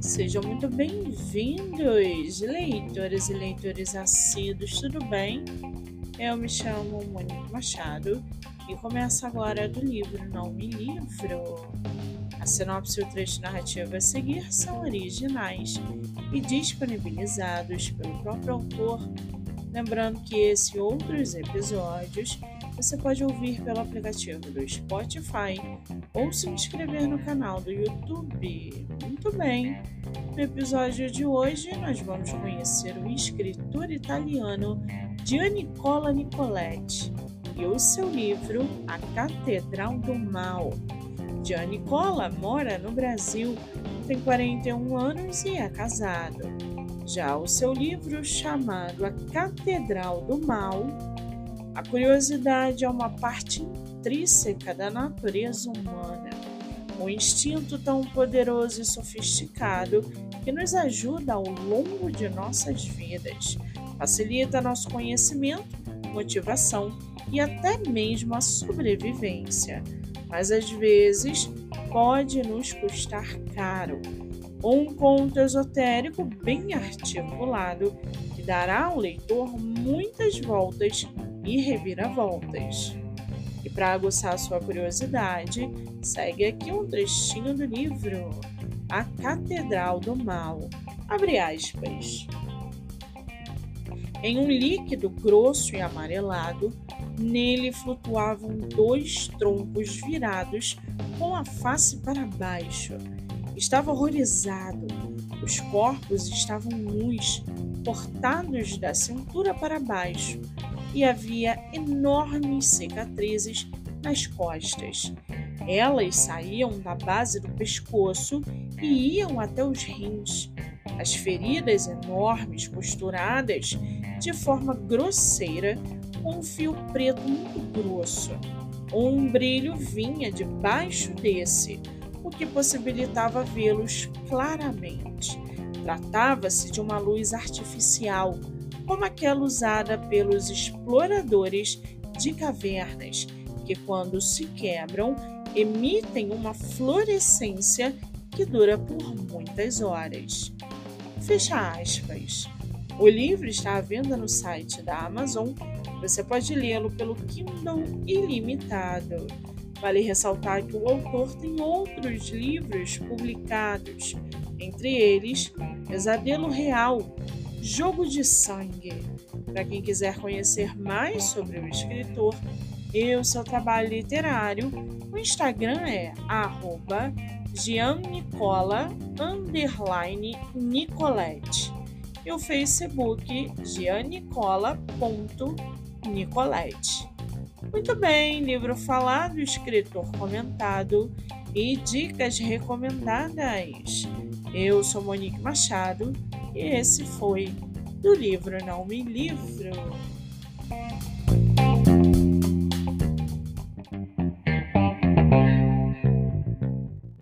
Sejam muito bem-vindos, leitores e leitores assíduos, tudo bem? Eu me chamo Mônica Machado e começo agora do livro Não Me Livro. A sinopse e o trecho narrativo a seguir são originais e disponibilizados pelo próprio autor. Lembrando que esse e outros episódios você pode ouvir pelo aplicativo do Spotify ou se inscrever no canal do YouTube. Muito bem! No episódio de hoje, nós vamos conhecer o escritor italiano Giannicola Nicoletti e o seu livro A Catedral do Mal. Giannicola mora no Brasil, tem 41 anos e é casado. Já o seu livro, chamado A Catedral do Mal, a curiosidade é uma parte intrínseca da natureza humana, um instinto tão poderoso e sofisticado que nos ajuda ao longo de nossas vidas, facilita nosso conhecimento, motivação e até mesmo a sobrevivência, mas às vezes pode nos custar caro. Um conto esotérico bem articulado que dará ao leitor muitas voltas e reviravoltas. E para aguçar sua curiosidade, segue aqui um trechinho do livro A Catedral do Mal. Abre aspas. Em um líquido grosso e amarelado, nele flutuavam dois troncos virados com a face para baixo. Estava horrorizado. Os corpos estavam nus, cortados da cintura para baixo, e havia enormes cicatrizes nas costas. Elas saíam da base do pescoço e iam até os rins. As feridas enormes costuradas de forma grosseira com um fio preto muito grosso. Um brilho vinha debaixo desse, o que possibilitava vê-los claramente. Tratava-se de uma luz artificial como aquela usada pelos exploradores de cavernas, que, quando se quebram, emitem uma fluorescência que dura por muitas horas. Fecha aspas. O livro está à venda no site da Amazon. Você pode lê-lo pelo Kindle Ilimitado. Vale ressaltar que o autor tem outros livros publicados, entre eles Pesadelo Real, Jogo de Sangue. Para quem quiser conhecer mais sobre o escritor e o seu trabalho literário, o Instagram é arroba Nicolette e o Facebook giannicola.nicolette. Muito bem, livro falado, escritor comentado e dicas recomendadas. Eu sou Monique Machado e esse foi do livro Não Me Livro.